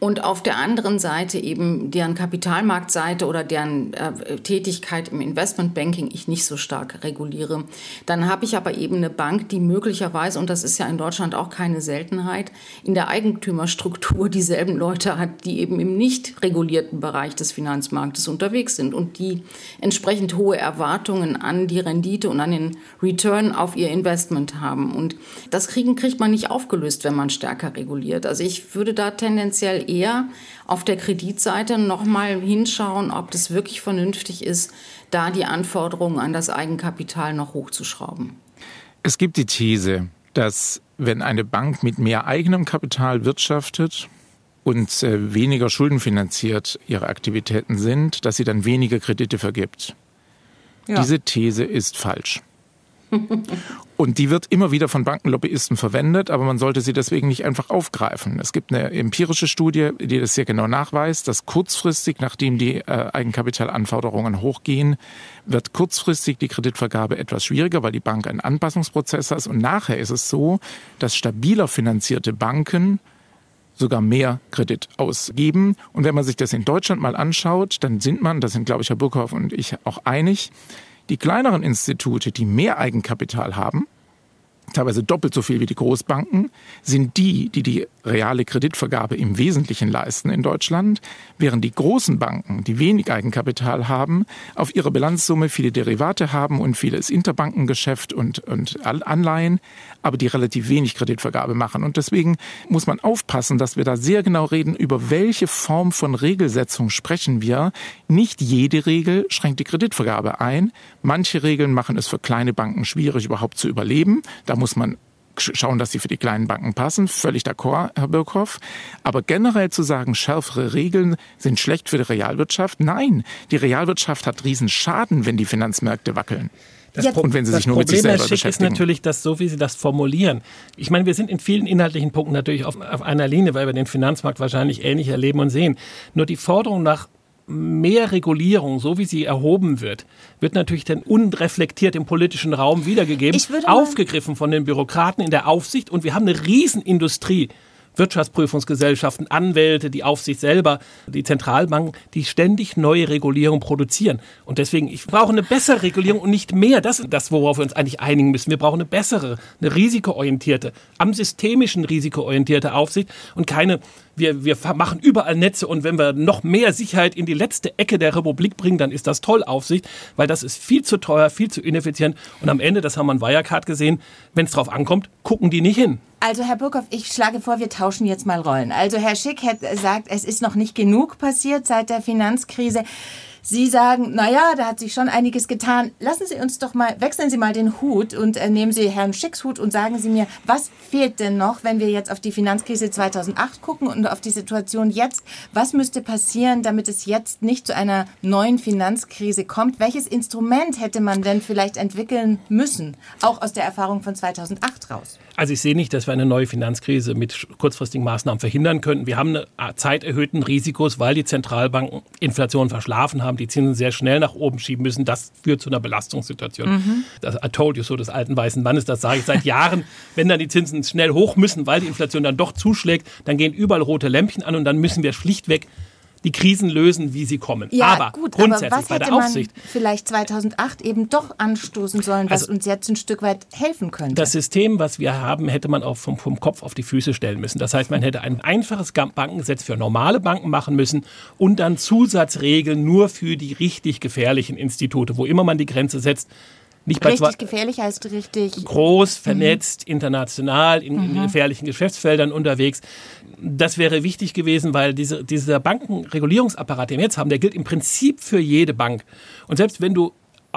und auf der anderen Seite eben deren Kapitalmarktseite oder deren äh, Tätigkeit im Investmentbanking ich nicht so stark reguliere. Dann habe ich aber eben eine Bank, die möglicherweise, und das ist ja in Deutschland auch keine Seltenheit, in der Eigentümerstruktur dieselben Leute hat, die eben im nicht regulierten Bereich des Finanzmarktes unterwegs sind und die entsprechend hohe Erwartungen an die Rendite und an den Return auf ihr Investment haben. Und das kriegen, kriegt man nicht aufgelöst, wenn man stärker reguliert. Also ich würde da tendenziell eher auf der Kreditseite nochmal hinschauen, ob das wirklich vernünftig ist, da die Anforderungen an das Eigenkapital noch hochzuschrauben. Es gibt die These, dass wenn eine Bank mit mehr eigenem Kapital wirtschaftet und äh, weniger schuldenfinanziert ihre Aktivitäten sind, dass sie dann weniger Kredite vergibt. Ja. Diese These ist falsch. Und die wird immer wieder von Bankenlobbyisten verwendet, aber man sollte sie deswegen nicht einfach aufgreifen. Es gibt eine empirische Studie, die das sehr genau nachweist, dass kurzfristig, nachdem die äh, Eigenkapitalanforderungen hochgehen, wird kurzfristig die Kreditvergabe etwas schwieriger, weil die Bank einen Anpassungsprozess hat. Und nachher ist es so, dass stabiler finanzierte Banken sogar mehr Kredit ausgeben. Und wenn man sich das in Deutschland mal anschaut, dann sind man, das sind glaube ich Herr Burkhoff und ich auch einig, die kleineren Institute, die mehr Eigenkapital haben, teilweise doppelt so viel wie die Großbanken, sind die, die die reale Kreditvergabe im Wesentlichen leisten in Deutschland, während die großen Banken, die wenig Eigenkapital haben, auf ihrer Bilanzsumme viele Derivate haben und vieles Interbankengeschäft und, und Anleihen, aber die relativ wenig Kreditvergabe machen. Und deswegen muss man aufpassen, dass wir da sehr genau reden, über welche Form von Regelsetzung sprechen wir. Nicht jede Regel schränkt die Kreditvergabe ein. Manche Regeln machen es für kleine Banken schwierig, überhaupt zu überleben. Da muss man schauen, dass sie für die kleinen Banken passen. Völlig d'accord, Herr Birkhoff. Aber generell zu sagen, schärfere Regeln sind schlecht für die Realwirtschaft. Nein, die Realwirtschaft hat Riesenschaden, wenn die Finanzmärkte wackeln. Das, Pro und wenn Sie sich nur Problem, mit sich selber Herr Schick, ist natürlich, dass so wie Sie das formulieren, ich meine, wir sind in vielen inhaltlichen Punkten natürlich auf, auf einer Linie, weil wir den Finanzmarkt wahrscheinlich ähnlich erleben und sehen. Nur die Forderung nach mehr Regulierung, so wie sie erhoben wird, wird natürlich dann unreflektiert im politischen Raum wiedergegeben, aufgegriffen von den Bürokraten in der Aufsicht und wir haben eine Riesenindustrie Wirtschaftsprüfungsgesellschaften, Anwälte, die Aufsicht selber, die Zentralbanken, die ständig neue Regulierung produzieren. Und deswegen, ich brauche eine bessere Regulierung und nicht mehr. Das ist das, worauf wir uns eigentlich einigen müssen. Wir brauchen eine bessere, eine risikoorientierte, am systemischen risikoorientierte Aufsicht und keine wir, wir machen überall Netze und wenn wir noch mehr Sicherheit in die letzte Ecke der Republik bringen, dann ist das toll Aufsicht, weil das ist viel zu teuer, viel zu ineffizient und am Ende, das haben wir in Wirecard gesehen, wenn es drauf ankommt, gucken die nicht hin. Also Herr Burkhoff, ich schlage vor, wir tauschen jetzt mal Rollen. Also Herr Schick hat sagt, es ist noch nicht genug passiert seit der Finanzkrise. Sie sagen, naja, da hat sich schon einiges getan. Lassen Sie uns doch mal, wechseln Sie mal den Hut und äh, nehmen Sie Herrn Schicks Hut und sagen Sie mir, was fehlt denn noch, wenn wir jetzt auf die Finanzkrise 2008 gucken und auf die Situation jetzt? Was müsste passieren, damit es jetzt nicht zu einer neuen Finanzkrise kommt? Welches Instrument hätte man denn vielleicht entwickeln müssen, auch aus der Erfahrung von 2008 raus? Also ich sehe nicht, dass wir eine neue Finanzkrise mit kurzfristigen Maßnahmen verhindern könnten. Wir haben eine Zeit erhöhten Risikos, weil die Zentralbanken Inflation verschlafen haben, die Zinsen sehr schnell nach oben schieben müssen. Das führt zu einer Belastungssituation. Mhm. Das I told you so des alten weißen Mannes, das sage ich seit Jahren. Wenn dann die Zinsen schnell hoch müssen, weil die Inflation dann doch zuschlägt, dann gehen überall rote Lämpchen an und dann müssen wir schlichtweg die Krisen lösen, wie sie kommen. Ja, aber gut, grundsätzlich aber was bei der Aufsicht. vielleicht 2008 eben doch anstoßen sollen, was also, uns jetzt ein Stück weit helfen könnte. Das System, was wir haben, hätte man auch vom, vom Kopf auf die Füße stellen müssen. Das heißt, man hätte ein einfaches Bankengesetz für normale Banken machen müssen und dann Zusatzregeln nur für die richtig gefährlichen Institute, wo immer man die Grenze setzt nicht bei richtig gefährlich heißt richtig groß, vernetzt, mhm. international, in, in, mhm. gefährlichen Geschäftsfeldern unterwegs. Das wäre wichtig gewesen, weil diese, dieser Bankenregulierungsapparat, den wir jetzt haben, der gilt im Prinzip für jede Bank. Und selbst wenn du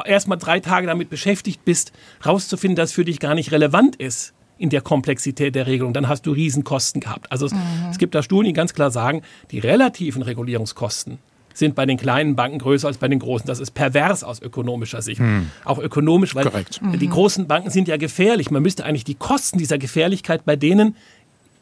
erstmal drei Tage damit beschäftigt bist, rauszufinden, dass für dich gar nicht relevant ist, in der Komplexität der Regelung, dann hast du Riesenkosten gehabt. Also es, mhm. es gibt da Studien, die ganz klar sagen, die relativen Regulierungskosten sind bei den kleinen Banken größer als bei den großen. Das ist pervers aus ökonomischer Sicht. Hm. Auch ökonomisch, weil Korrekt. die großen Banken sind ja gefährlich. Man müsste eigentlich die Kosten dieser Gefährlichkeit bei denen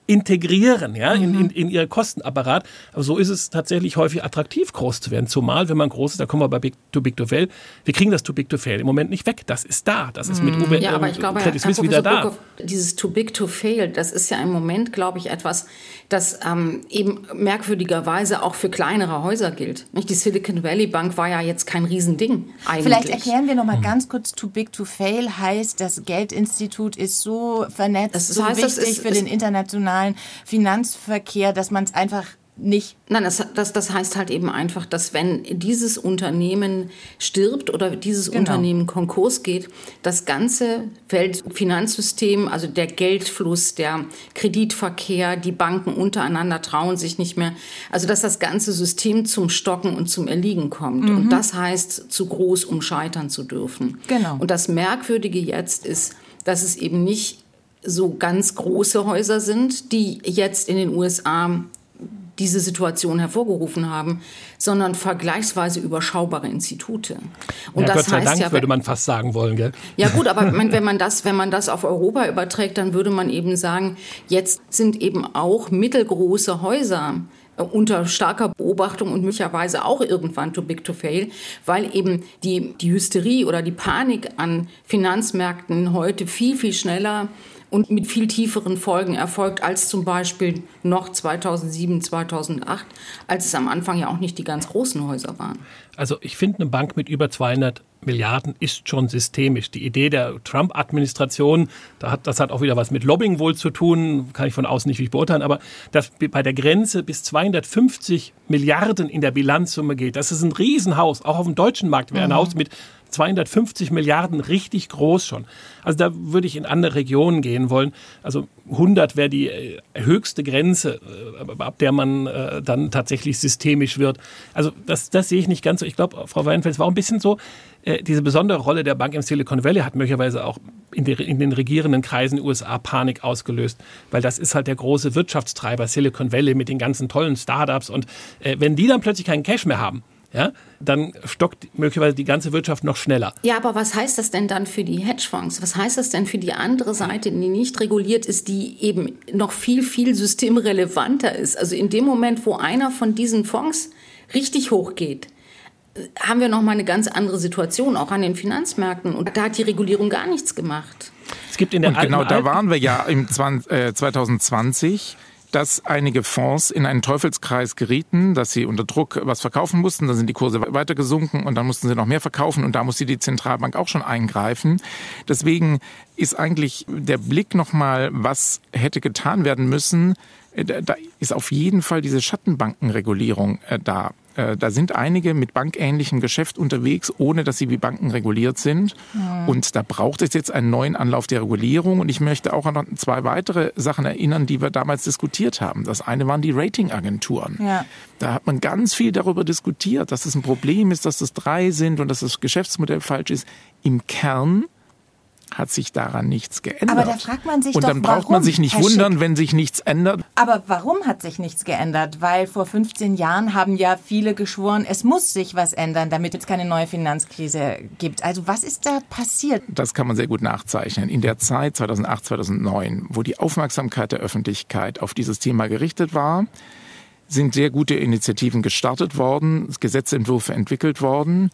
integrieren, ja, in, in, in ihr Kostenapparat. Aber so ist es tatsächlich häufig attraktiv, groß zu werden. Zumal, wenn man groß ist, da kommen wir bei Big, Too Big to Fail. Wir kriegen das Too Big to Fail im Moment nicht weg. Das ist da. Das ist mit Uwe ja, aber ich glaube, Credit Suisse wieder da. Dieses Too Big to Fail, das ist ja im Moment, glaube ich, etwas, das ähm, eben merkwürdigerweise auch für kleinere Häuser gilt. Nicht? Die Silicon Valley Bank war ja jetzt kein Riesending eigentlich. Vielleicht erklären wir noch mal hm. ganz kurz, Too Big to Fail heißt, das Geldinstitut ist so vernetzt, das so heißt, wichtig ist, für den internationalen Finanzverkehr, dass man es einfach nicht. Nein, das, das, das heißt halt eben einfach, dass wenn dieses Unternehmen stirbt oder dieses genau. Unternehmen Konkurs geht, das ganze Weltfinanzsystem, also der Geldfluss, der Kreditverkehr, die Banken untereinander trauen sich nicht mehr, also dass das ganze System zum Stocken und zum Erliegen kommt. Mhm. Und das heißt, zu groß, um scheitern zu dürfen. Genau. Und das Merkwürdige jetzt ist, dass es eben nicht so ganz große Häuser sind, die jetzt in den USA diese Situation hervorgerufen haben, sondern vergleichsweise überschaubare Institute. Und ja, das Gott sei heißt Dank ja, würde man fast sagen wollen, gell? Ja gut, aber wenn man das, wenn man das auf Europa überträgt, dann würde man eben sagen, jetzt sind eben auch mittelgroße Häuser äh, unter starker Beobachtung und möglicherweise auch irgendwann too big to fail, weil eben die, die Hysterie oder die Panik an Finanzmärkten heute viel, viel schneller und mit viel tieferen Folgen erfolgt als zum Beispiel noch 2007, 2008, als es am Anfang ja auch nicht die ganz großen Häuser waren. Also ich finde eine Bank mit über 200 Milliarden ist schon systemisch. Die Idee der Trump-Administration, da hat, das hat auch wieder was mit Lobbying wohl zu tun, kann ich von außen nicht beurteilen, aber dass bei der Grenze bis 250 Milliarden in der Bilanzsumme geht, das ist ein Riesenhaus. Auch auf dem deutschen Markt wäre ein mhm. Haus mit 250 Milliarden richtig groß schon. Also da würde ich in andere Regionen gehen wollen. Also 100 wäre die äh, höchste Grenze, äh, ab der man äh, dann tatsächlich systemisch wird. Also das, das sehe ich nicht ganz so. Ich glaube, Frau Weinfeld, es war auch ein bisschen so, diese besondere Rolle der Bank im Silicon Valley hat möglicherweise auch in, der, in den regierenden Kreisen USA Panik ausgelöst, weil das ist halt der große Wirtschaftstreiber Silicon Valley mit den ganzen tollen Startups und wenn die dann plötzlich keinen Cash mehr haben, ja, dann stockt möglicherweise die ganze Wirtschaft noch schneller. Ja, aber was heißt das denn dann für die Hedgefonds? Was heißt das denn für die andere Seite, die nicht reguliert ist, die eben noch viel, viel systemrelevanter ist? Also in dem Moment, wo einer von diesen Fonds richtig hochgeht, haben wir noch mal eine ganz andere Situation, auch an den Finanzmärkten. Und da hat die Regulierung gar nichts gemacht. Es gibt in der Und genau da waren wir ja im 20, äh, 2020 dass einige Fonds in einen Teufelskreis gerieten, dass sie unter Druck was verkaufen mussten, dann sind die Kurse weiter gesunken und dann mussten sie noch mehr verkaufen und da musste die Zentralbank auch schon eingreifen. Deswegen ist eigentlich der Blick nochmal, was hätte getan werden müssen, äh, da ist auf jeden Fall diese Schattenbankenregulierung äh, da. Äh, da sind einige mit bankähnlichem Geschäft unterwegs, ohne dass sie wie Banken reguliert sind. Mhm. Und da braucht es jetzt einen neuen Anlauf der Regulierung. Und ich möchte auch an zwei weitere Sachen erinnern, die wir damals diskutiert haben. Das eine waren die Ratingagenturen. Ja. Da hat man ganz viel darüber diskutiert, dass es ein Problem ist, dass es drei sind und dass das Geschäftsmodell falsch ist. Im Kern hat sich daran nichts geändert. Aber da fragt man sich Und dann doch, braucht warum, man sich nicht wundern, wenn sich nichts ändert. Aber warum hat sich nichts geändert? Weil vor 15 Jahren haben ja viele geschworen, es muss sich was ändern, damit es keine neue Finanzkrise gibt. Also was ist da passiert? Das kann man sehr gut nachzeichnen. In der Zeit 2008, 2009, wo die Aufmerksamkeit der Öffentlichkeit auf dieses Thema gerichtet war, sind sehr gute Initiativen gestartet worden, Gesetzentwürfe entwickelt worden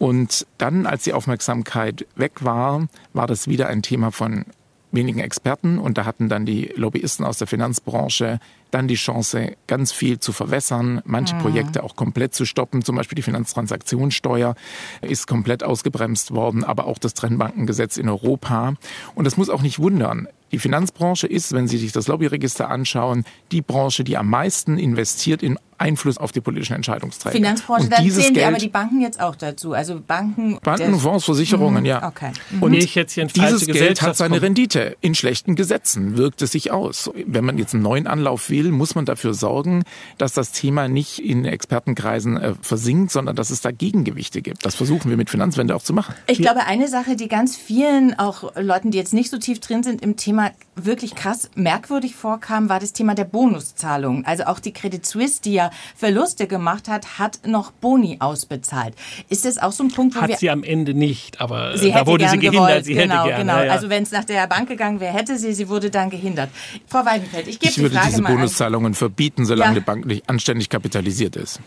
und dann, als die Aufmerksamkeit weg war, war das wieder ein Thema von wenigen Experten. Und da hatten dann die Lobbyisten aus der Finanzbranche dann die Chance, ganz viel zu verwässern, manche mhm. Projekte auch komplett zu stoppen. Zum Beispiel die Finanztransaktionssteuer ist komplett ausgebremst worden, aber auch das Trennbankengesetz in Europa. Und das muss auch nicht wundern. Die Finanzbranche ist, wenn Sie sich das Lobbyregister anschauen, die Branche, die am meisten investiert in Einfluss auf die politischen Entscheidungsträger. Finanzbranche, und dann zählen Geld, die aber die Banken jetzt auch dazu. Also Banken. Banken, Fonds, Versicherungen, mhm, ja. Okay. Mhm. Und ich jetzt hier dieses Geld hat seine Rendite. In schlechten Gesetzen wirkt es sich aus. Wenn man jetzt einen neuen Anlauf will, muss man dafür sorgen, dass das Thema nicht in Expertenkreisen äh, versinkt, sondern dass es da Gegengewichte gibt. Das versuchen wir mit Finanzwende auch zu machen. Ich glaube, eine Sache, die ganz vielen, auch Leuten, die jetzt nicht so tief drin sind im Thema, wirklich krass merkwürdig vorkam, war das Thema der Bonuszahlung. Also auch die Credit Suisse, die ja Verluste gemacht hat, hat noch Boni ausbezahlt. Ist das auch so ein Punkt, wo hat wir... sie am Ende nicht, aber sie da wurde sie gehindert. Gewollt, sie genau, hätte genau. Ja, ja. Also wenn es nach der Bank gegangen wäre, hätte sie, sie wurde dann gehindert. Frau Weidenfeld, ich gebe die Frage mal Bonuszahlungen an. verbieten, solange ja. die Bank nicht anständig kapitalisiert ist.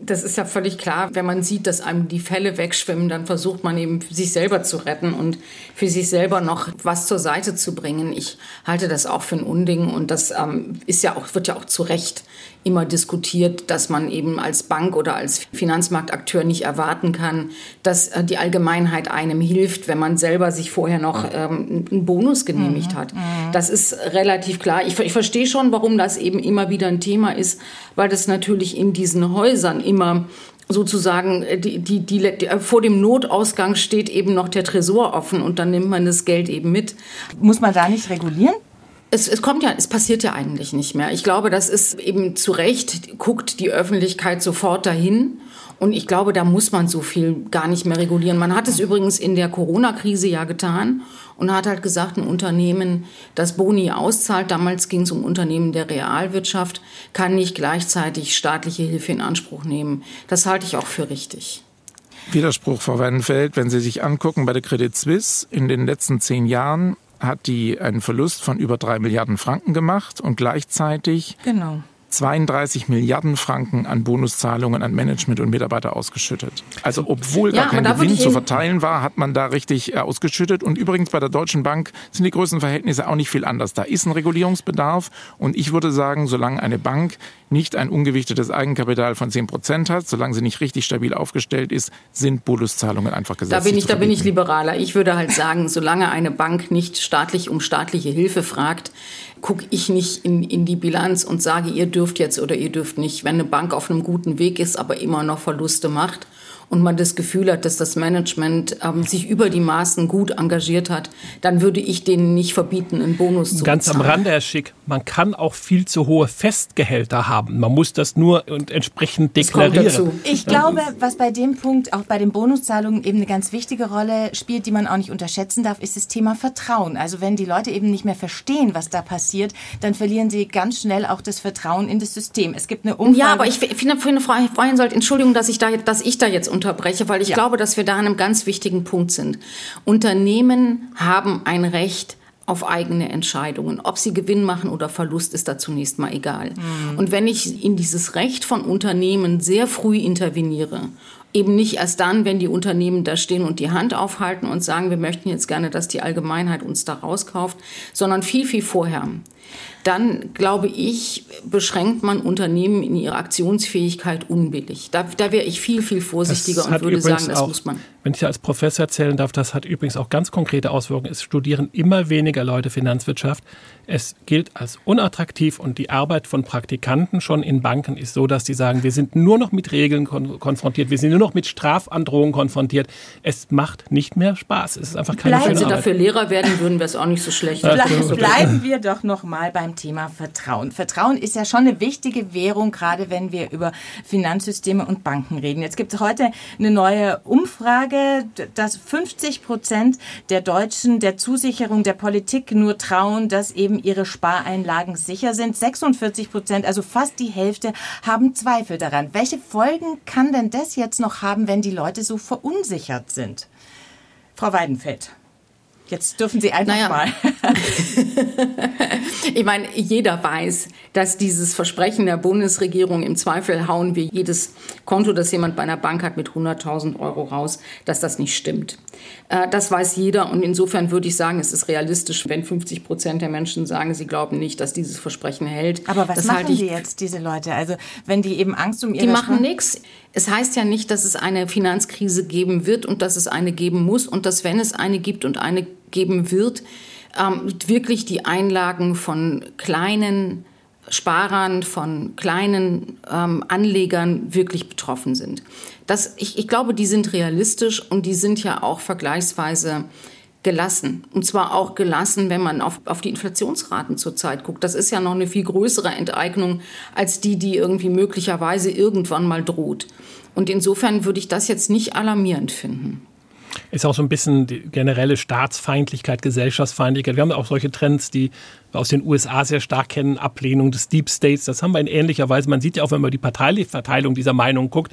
Das ist ja völlig klar. Wenn man sieht, dass einem die Fälle wegschwimmen, dann versucht man eben, sich selber zu retten und für sich selber noch was zur Seite zu bringen. Ich halte das auch für ein Unding und das ähm, ist ja auch, wird ja auch zu Recht immer diskutiert, dass man eben als Bank oder als Finanzmarktakteur nicht erwarten kann, dass äh, die Allgemeinheit einem hilft, wenn man selber sich vorher noch ähm, einen Bonus genehmigt mhm. hat. Mhm. Das ist relativ klar. Ich, ich verstehe schon, warum das eben immer wieder ein Thema ist, weil das natürlich in diesen Häusern immer sozusagen äh, die, die, die, die, äh, vor dem Notausgang steht eben noch der Tresor offen und dann nimmt man das Geld eben mit. Muss man da nicht regulieren? Es, es kommt ja, es passiert ja eigentlich nicht mehr. Ich glaube, das ist eben zu Recht, guckt die Öffentlichkeit sofort dahin. Und ich glaube, da muss man so viel gar nicht mehr regulieren. Man hat es übrigens in der Corona-Krise ja getan und hat halt gesagt, ein Unternehmen, das Boni auszahlt, damals ging es um Unternehmen der Realwirtschaft, kann nicht gleichzeitig staatliche Hilfe in Anspruch nehmen. Das halte ich auch für richtig. Widerspruch, Frau Weidenfeld, wenn Sie sich angucken, bei der Credit Suisse in den letzten zehn Jahren hat die einen Verlust von über drei Milliarden Franken gemacht und gleichzeitig genau. 32 Milliarden Franken an Bonuszahlungen an Management und Mitarbeiter ausgeschüttet. Also obwohl ja, gar kein Gewinn zu verteilen war, hat man da richtig äh, ausgeschüttet. Und übrigens bei der Deutschen Bank sind die Größenverhältnisse auch nicht viel anders. Da ist ein Regulierungsbedarf. Und ich würde sagen, solange eine Bank nicht ein ungewichtetes Eigenkapital von 10 Prozent hat, solange sie nicht richtig stabil aufgestellt ist, sind Bonuszahlungen einfach gesetzlich Da bin ich, da bin ich liberaler. Ich würde halt sagen, solange eine Bank nicht staatlich um staatliche Hilfe fragt, gucke ich nicht in, in die Bilanz und sage, ihr dürft jetzt oder ihr dürft nicht. Wenn eine Bank auf einem guten Weg ist, aber immer noch Verluste macht und man das Gefühl hat, dass das Management ähm, sich über die Maßen gut engagiert hat, dann würde ich denen nicht verbieten, einen Bonus zu Ganz bezahlen. am Rande, Herr Schick, man kann auch viel zu hohe Festgehälter haben. Man muss das nur entsprechend deklarieren. Ich glaube, was bei dem Punkt, auch bei den Bonuszahlungen eben eine ganz wichtige Rolle spielt, die man auch nicht unterschätzen darf, ist das Thema Vertrauen. Also wenn die Leute eben nicht mehr verstehen, was da passiert, dann verlieren sie ganz schnell auch das Vertrauen in das System. Es gibt eine Umfrage. Ja, aber ich finde, Frau Freihensold, Entschuldigung, dass ich da, dass ich da jetzt unterbreche, weil ich ja. glaube, dass wir da an einem ganz wichtigen Punkt sind. Unternehmen haben ein Recht, auf eigene Entscheidungen. Ob sie Gewinn machen oder Verlust, ist da zunächst mal egal. Mhm. Und wenn ich in dieses Recht von Unternehmen sehr früh interveniere, eben nicht erst dann, wenn die Unternehmen da stehen und die Hand aufhalten und sagen, wir möchten jetzt gerne, dass die Allgemeinheit uns da rauskauft, sondern viel, viel vorher dann glaube ich, beschränkt man Unternehmen in ihrer Aktionsfähigkeit unbillig. Da, da wäre ich viel, viel vorsichtiger und würde sagen, das auch, muss man. Wenn ich als Professor erzählen darf, das hat übrigens auch ganz konkrete Auswirkungen. Es studieren immer weniger Leute Finanzwirtschaft. Es gilt als unattraktiv und die Arbeit von Praktikanten schon in Banken ist so, dass die sagen, wir sind nur noch mit Regeln kon konfrontiert, wir sind nur noch mit Strafandrohungen konfrontiert. Es macht nicht mehr Spaß. Es ist einfach keine Bleiben schöne Sie Arbeit. dafür Lehrer werden, würden wir es auch nicht so schlecht. Ble bleiben wir doch noch mal beim Thema Vertrauen. Vertrauen ist ja schon eine wichtige Währung, gerade wenn wir über Finanzsysteme und Banken reden. Jetzt gibt es heute eine neue Umfrage, dass 50 Prozent der Deutschen der Zusicherung der Politik nur trauen, dass eben ihre Spareinlagen sicher sind. 46 Prozent, also fast die Hälfte, haben Zweifel daran. Welche Folgen kann denn das jetzt noch haben, wenn die Leute so verunsichert sind? Frau Weidenfeld. Jetzt dürfen Sie einfach naja. mal. ich meine, jeder weiß, dass dieses Versprechen der Bundesregierung im Zweifel hauen wir jedes Konto, das jemand bei einer Bank hat, mit 100.000 Euro raus, dass das nicht stimmt. Äh, das weiß jeder und insofern würde ich sagen, es ist realistisch, wenn 50 Prozent der Menschen sagen, sie glauben nicht, dass dieses Versprechen hält. Aber was das machen die jetzt, diese Leute? Also wenn die eben Angst um ihre... Die machen nichts. Es heißt ja nicht, dass es eine Finanzkrise geben wird und dass es eine geben muss und dass, wenn es eine gibt und eine geben wird, ähm, wirklich die Einlagen von kleinen Sparern, von kleinen ähm, Anlegern wirklich betroffen sind. Das, ich, ich glaube, die sind realistisch und die sind ja auch vergleichsweise gelassen. Und zwar auch gelassen, wenn man auf, auf die Inflationsraten zurzeit guckt. Das ist ja noch eine viel größere Enteignung als die, die irgendwie möglicherweise irgendwann mal droht. Und insofern würde ich das jetzt nicht alarmierend finden ist auch so ein bisschen die generelle Staatsfeindlichkeit, Gesellschaftsfeindlichkeit. Wir haben auch solche Trends, die wir aus den USA sehr stark kennen, Ablehnung des Deep States. Das haben wir in ähnlicher Weise. Man sieht ja auch, wenn man die Parteiverteilung dieser Meinung guckt,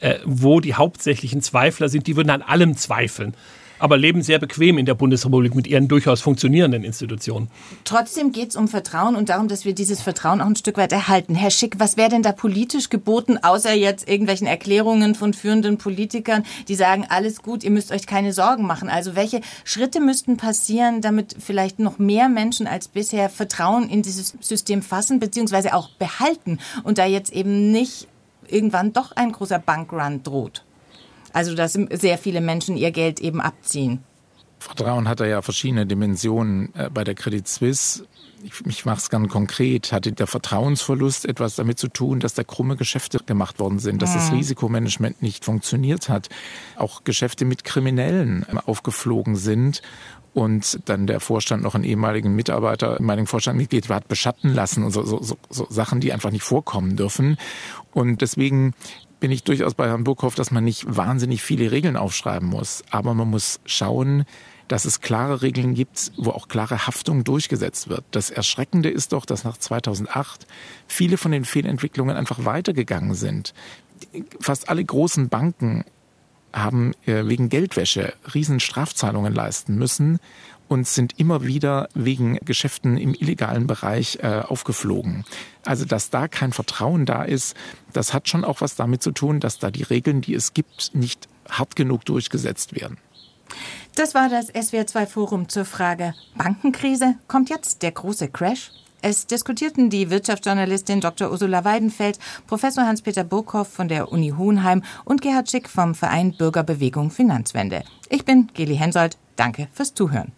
äh, wo die hauptsächlichen Zweifler sind, die würden an allem zweifeln aber leben sehr bequem in der Bundesrepublik mit ihren durchaus funktionierenden Institutionen. Trotzdem geht es um Vertrauen und darum, dass wir dieses Vertrauen auch ein Stück weit erhalten. Herr Schick, was wäre denn da politisch geboten, außer jetzt irgendwelchen Erklärungen von führenden Politikern, die sagen, alles gut, ihr müsst euch keine Sorgen machen. Also welche Schritte müssten passieren, damit vielleicht noch mehr Menschen als bisher Vertrauen in dieses System fassen, beziehungsweise auch behalten und da jetzt eben nicht irgendwann doch ein großer Bankrun droht? Also dass sehr viele Menschen ihr Geld eben abziehen. Vertrauen hat da ja verschiedene Dimensionen. Äh, bei der Credit Suisse, ich, ich mache es ganz konkret, hatte der Vertrauensverlust etwas damit zu tun, dass da krumme Geschäfte gemacht worden sind, dass das mhm. Risikomanagement nicht funktioniert hat, auch Geschäfte mit Kriminellen ähm, aufgeflogen sind und dann der Vorstand noch einen ehemaligen Mitarbeiter, ehemaligen Vorstandmitglied hat beschatten lassen und so, so, so, so Sachen, die einfach nicht vorkommen dürfen. Und deswegen bin ich durchaus bei Herrn Burkhoff, dass man nicht wahnsinnig viele Regeln aufschreiben muss. Aber man muss schauen, dass es klare Regeln gibt, wo auch klare Haftung durchgesetzt wird. Das Erschreckende ist doch, dass nach 2008 viele von den Fehlentwicklungen einfach weitergegangen sind. Fast alle großen Banken haben äh, wegen Geldwäsche riesen Strafzahlungen leisten müssen und sind immer wieder wegen Geschäften im illegalen Bereich äh, aufgeflogen. Also dass da kein Vertrauen da ist, das hat schon auch was damit zu tun, dass da die Regeln, die es gibt, nicht hart genug durchgesetzt werden. Das war das SWR2 Forum zur Frage Bankenkrise. Kommt jetzt der große Crash? Es diskutierten die Wirtschaftsjournalistin Dr. Ursula Weidenfeld, Professor Hans-Peter Burkhoff von der Uni Hohenheim und Gerhard Schick vom Verein Bürgerbewegung Finanzwende. Ich bin Geli Hensoldt. Danke fürs Zuhören.